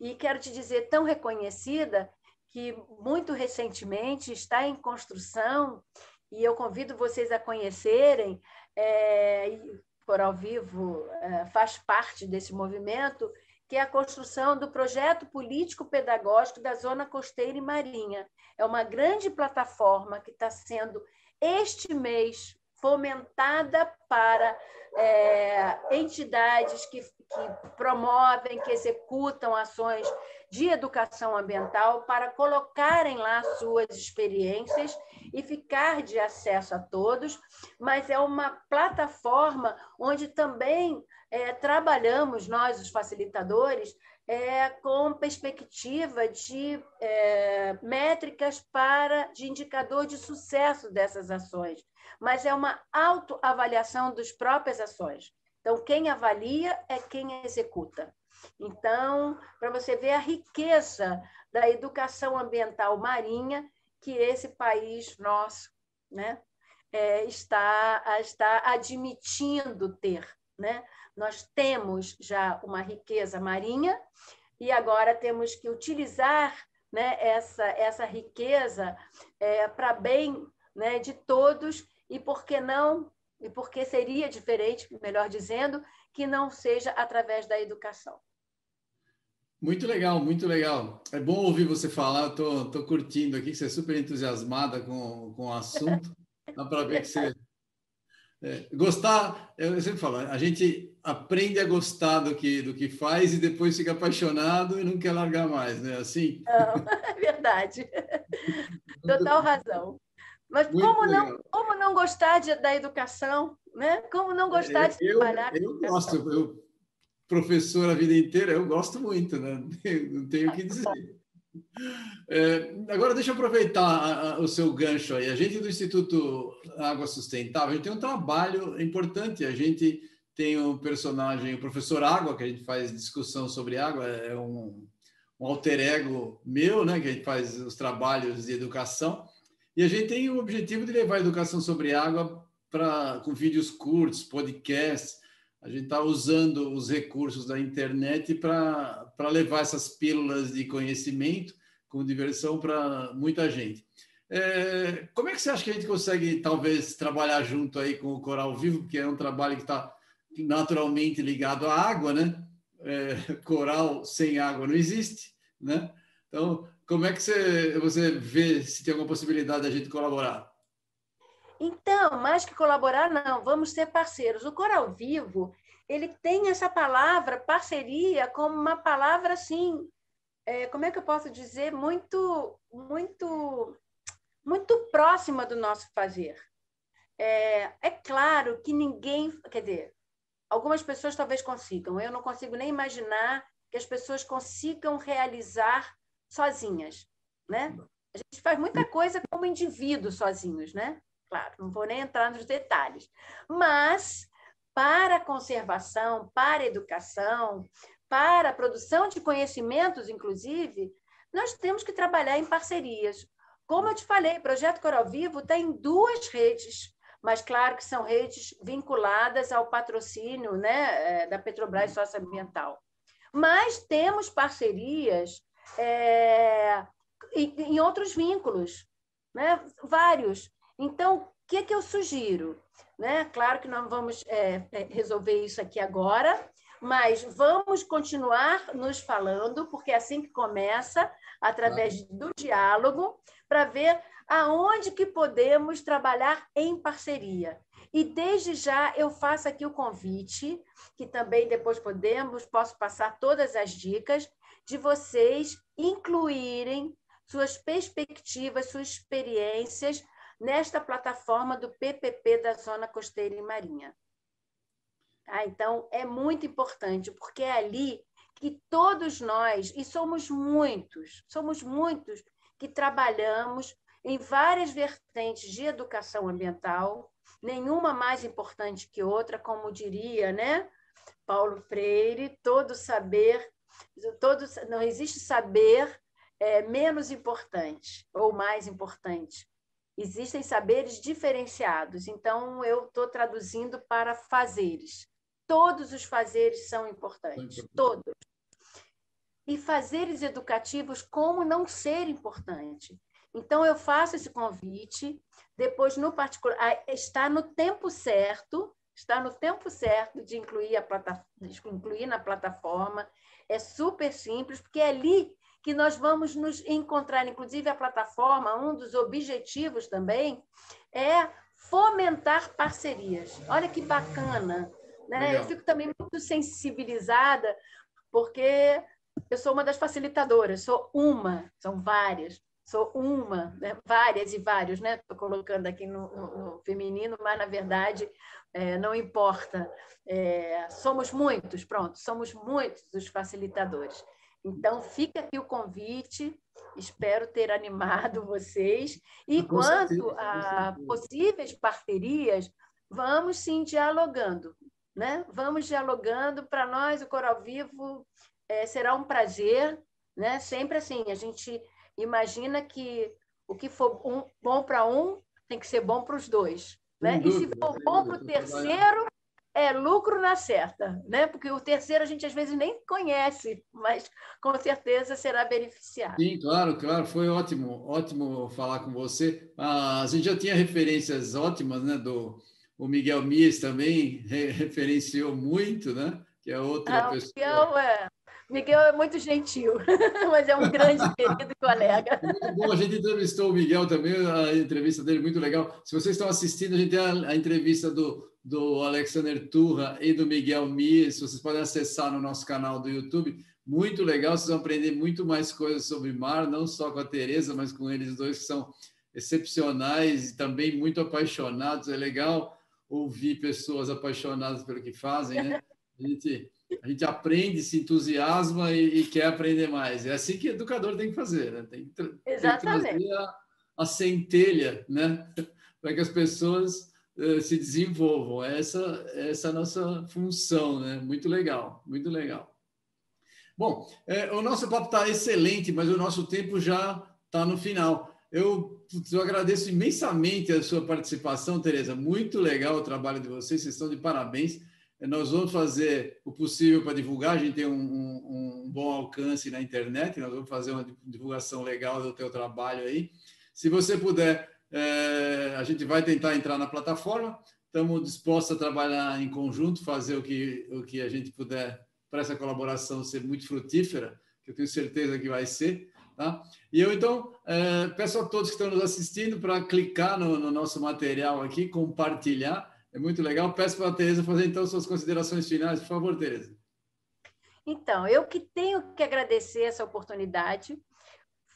E quero te dizer, tão reconhecida que muito recentemente está em construção, e eu convido vocês a conhecerem, é, por ao vivo é, faz parte desse movimento, que é a construção do projeto político-pedagógico da Zona Costeira e Marinha. É uma grande plataforma que está sendo, este mês, fomentada para é, entidades que, que promovem, que executam ações de educação ambiental para colocarem lá suas experiências e ficar de acesso a todos, mas é uma plataforma onde também é, trabalhamos, nós, os facilitadores, é, com perspectiva de é, métricas para de indicador de sucesso dessas ações, mas é uma autoavaliação das próprias ações. Então, quem avalia é quem executa. Então, para você ver a riqueza da educação ambiental marinha que esse país nosso né, é, está, está admitindo ter. Né? Nós temos já uma riqueza marinha e agora temos que utilizar né, essa, essa riqueza é, para bem né, de todos e por que não e porque seria diferente, melhor dizendo, que não seja através da educação. Muito legal, muito legal. É bom ouvir você falar, estou tô, tô curtindo aqui, que você é super entusiasmada com, com o assunto. Dá para ver que você. [laughs] É, gostar, eu sempre falo, a gente aprende a gostar do que, do que faz e depois fica apaixonado e não quer largar mais, né? Assim? Não, [laughs] é verdade. [laughs] Total razão. Mas como não, como não gostar de, da educação? Né? Como não gostar de eu, trabalhar? Eu, eu gosto, eu professor a vida inteira, eu gosto muito, né? [laughs] Não tenho o que dizer. É, agora, deixa eu aproveitar a, a, o seu gancho aí. A gente do Instituto Água Sustentável, a gente tem um trabalho importante. A gente tem o um personagem, o professor Água, que a gente faz discussão sobre água, é um, um alter ego meu, né? Que a gente faz os trabalhos de educação. E a gente tem o objetivo de levar a educação sobre água para com vídeos curtos, podcasts, a gente está usando os recursos da internet para levar essas pílulas de conhecimento com diversão para muita gente. É, como é que você acha que a gente consegue, talvez, trabalhar junto aí com o Coral Vivo, que é um trabalho que está naturalmente ligado à água, né? É, coral sem água não existe, né? Então, como é que você, você vê se tem alguma possibilidade da gente colaborar? Então, mais que colaborar, não, vamos ser parceiros. O Coral Vivo, ele tem essa palavra parceria como uma palavra assim, é, como é que eu posso dizer, muito, muito, muito próxima do nosso fazer. É, é claro que ninguém, quer dizer, algumas pessoas talvez consigam. Eu não consigo nem imaginar que as pessoas consigam realizar sozinhas, né? A gente faz muita coisa como indivíduo sozinhos, né? Claro, não vou nem entrar nos detalhes. Mas, para a conservação, para a educação, para a produção de conhecimentos, inclusive, nós temos que trabalhar em parcerias. Como eu te falei, o Projeto Coral Vivo tem duas redes, mas claro que são redes vinculadas ao patrocínio né, é, da Petrobras Socioambiental. Mas temos parcerias é, em outros vínculos, né, vários. Então, o que, que eu sugiro? Né? Claro que não vamos é, é, resolver isso aqui agora, mas vamos continuar nos falando, porque é assim que começa, através do diálogo, para ver aonde que podemos trabalhar em parceria. E desde já eu faço aqui o convite, que também depois podemos, posso passar todas as dicas, de vocês incluírem suas perspectivas, suas experiências nesta plataforma do PPP da Zona Costeira e Marinha. Ah, então, é muito importante, porque é ali que todos nós, e somos muitos, somos muitos que trabalhamos em várias vertentes de educação ambiental, nenhuma mais importante que outra, como diria, né? Paulo Freire, todo saber, todo, não existe saber é, menos importante ou mais importante existem saberes diferenciados. Então, eu estou traduzindo para fazeres. Todos os fazeres são importantes, todos. E fazeres educativos, como não ser importante? Então, eu faço esse convite, depois, no particular, está no tempo certo, está no tempo certo de incluir, a de incluir na plataforma. É super simples, porque é ali que nós vamos nos encontrar, inclusive a plataforma, um dos objetivos também é fomentar parcerias. Olha que bacana, Né? Eu fico também muito sensibilizada, porque eu sou uma das facilitadoras, sou uma, são várias, sou uma, né? várias e vários, né? Estou colocando aqui no, no, no, feminino, mas na verdade é, não importa. É, somos muitos, pronto, somos muitos os facilitadores. Então, fica aqui o convite, espero ter animado vocês. E com quanto certeza, a possíveis parcerias, vamos sim dialogando. Né? Vamos dialogando. Para nós, o Coral Vivo é, será um prazer. Né? Sempre assim, a gente imagina que o que for um, bom para um tem que ser bom para os dois. Né? E se for bom para o terceiro, é lucro na certa, né? Porque o terceiro a gente às vezes nem conhece, mas com certeza será beneficiado. Sim, claro, claro, foi ótimo, ótimo falar com você. Ah, a gente já tinha referências ótimas, né? Do o Miguel Mies também re referenciou muito, né? Que é outra ah, pessoa. Miguel é, Miguel é muito gentil, [laughs] mas é um grande [laughs] querido colega. Bom, a gente entrevistou o Miguel também, a entrevista dele muito legal. Se vocês estão assistindo, a gente tem a, a entrevista do, do Alexander Turra e do Miguel Mies, vocês podem acessar no nosso canal do YouTube. Muito legal, vocês vão aprender muito mais coisas sobre mar, não só com a Tereza, mas com eles dois que são excepcionais e também muito apaixonados. É legal ouvir pessoas apaixonadas pelo que fazem, né? A gente a gente aprende, se entusiasma e, e, quer aprender mais. É assim que educador tem que fazer, né? Tem que, Exatamente. Tem que trazer a, a centelha, né? [laughs] Para que as pessoas uh, se desenvolvam. Essa, essa é a nossa função, né? Muito legal, muito legal. Bom, é, o nosso papo está excelente, mas o nosso tempo já está no final. Eu, eu agradeço imensamente a sua participação, Tereza. Muito legal o trabalho de vocês, vocês estão de parabéns. Nós vamos fazer o possível para divulgar, a gente tem um, um, um, bom alcance na internet, nós vamos fazer uma divulgação legal do teu trabalho aí. Se você puder, é, a gente vai tentar entrar na plataforma, estamos dispostos a trabalhar em conjunto, fazer o que, o que a gente puder para essa colaboração ser muito frutífera, que eu tenho certeza que vai ser. Tá? E eu, então, é, peço a todos que estão nos assistindo para clicar no, no nosso material aqui, compartilhar, é muito legal. Peço para a Tereza fazer, então, suas considerações finais. Por favor, Tereza. Então, eu que tenho que agradecer essa oportunidade.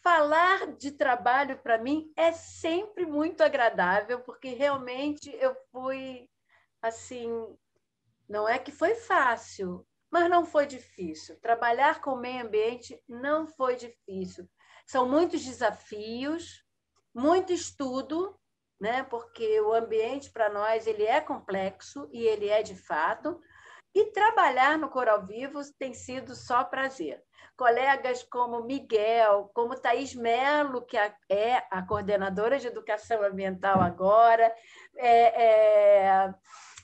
Falar de trabalho, para mim, é sempre muito agradável, porque realmente eu fui, assim, não é que foi fácil, mas não foi difícil. Trabalhar com o meio ambiente não foi difícil. São muitos desafios, muito estudo, né? Porque o ambiente para nós ele é complexo e ele é de fato. E trabalhar no Coral Vivo tem sido só prazer. Colegas como Miguel, como Thaís Melo, que é a coordenadora de educação ambiental agora, é, é,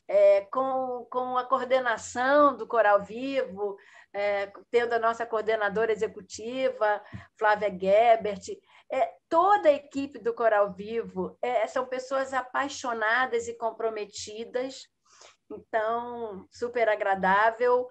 é, com, com a coordenação do Coral Vivo, é, tendo a nossa coordenadora executiva, Flávia Gebert, é, toda a equipe do Coral Vivo é, são pessoas apaixonadas e comprometidas, então, super agradável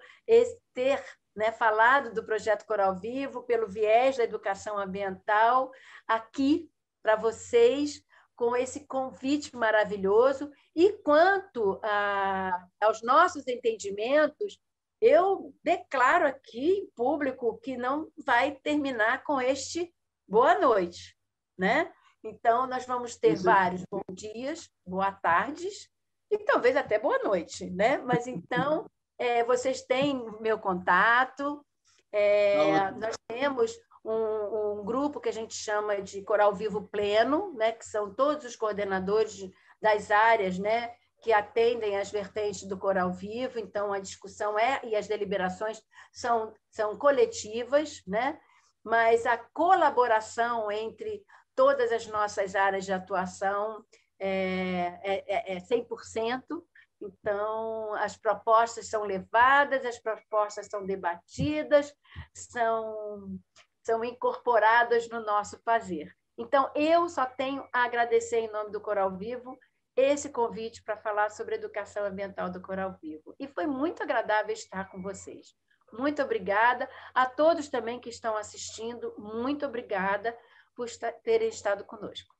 ter né, falado do projeto Coral Vivo pelo viés da educação ambiental aqui para vocês, com esse convite maravilhoso. E quanto a, aos nossos entendimentos, eu declaro aqui em público que não vai terminar com este boa noite, né? Então, nós vamos ter Isso. vários bons dias, boa tardes e talvez até boa noite, né? Mas então, é, vocês têm meu contato, é, nós temos um, um, grupo que a gente chama de Coral Vivo Pleno, né? Que são todos os coordenadores das áreas, né? Que atendem as vertentes do Coral Vivo, então a discussão é e as deliberações são, são coletivas, né? Mas a colaboração entre todas as nossas áreas de atuação é, é, é 100%. É então, as propostas são levadas, as propostas são debatidas, são, são incorporadas no nosso fazer. Então, eu só tenho a agradecer em nome do Coral Vivo esse convite para falar sobre educação ambiental do Coral Vivo. E foi muito agradável estar com vocês. Muito obrigada. A todos também que estão assistindo, muito obrigada por terem estado conosco.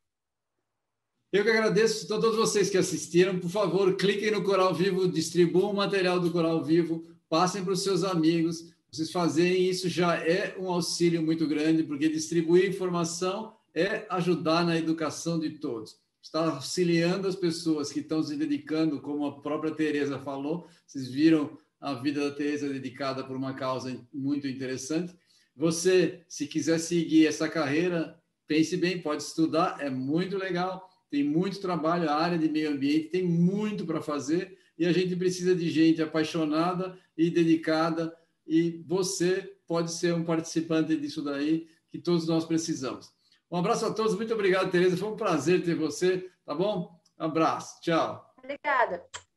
Eu que agradeço a todos vocês que assistiram. Por favor, cliquem no Coral Vivo, distribuam o material do Coral Vivo, passem para os seus amigos. Vocês fazerem isso já é um auxílio muito grande, porque distribuir informação é ajudar na educação de todos. Está auxiliando as pessoas que estão se dedicando, como a própria Tereza falou. Vocês viram a vida da Tereza dedicada por uma causa muito interessante. Você, se quiser seguir essa carreira, pense bem, pode estudar, é muito legal tem muito trabalho, a área de meio ambiente tem muito para fazer e a gente precisa de gente apaixonada e dedicada e você pode ser um participante disso daí que todos nós precisamos. Um abraço a todos, muito obrigado, Tereza, foi um prazer ter você, tá bom? Abraço, tchau. Obrigada.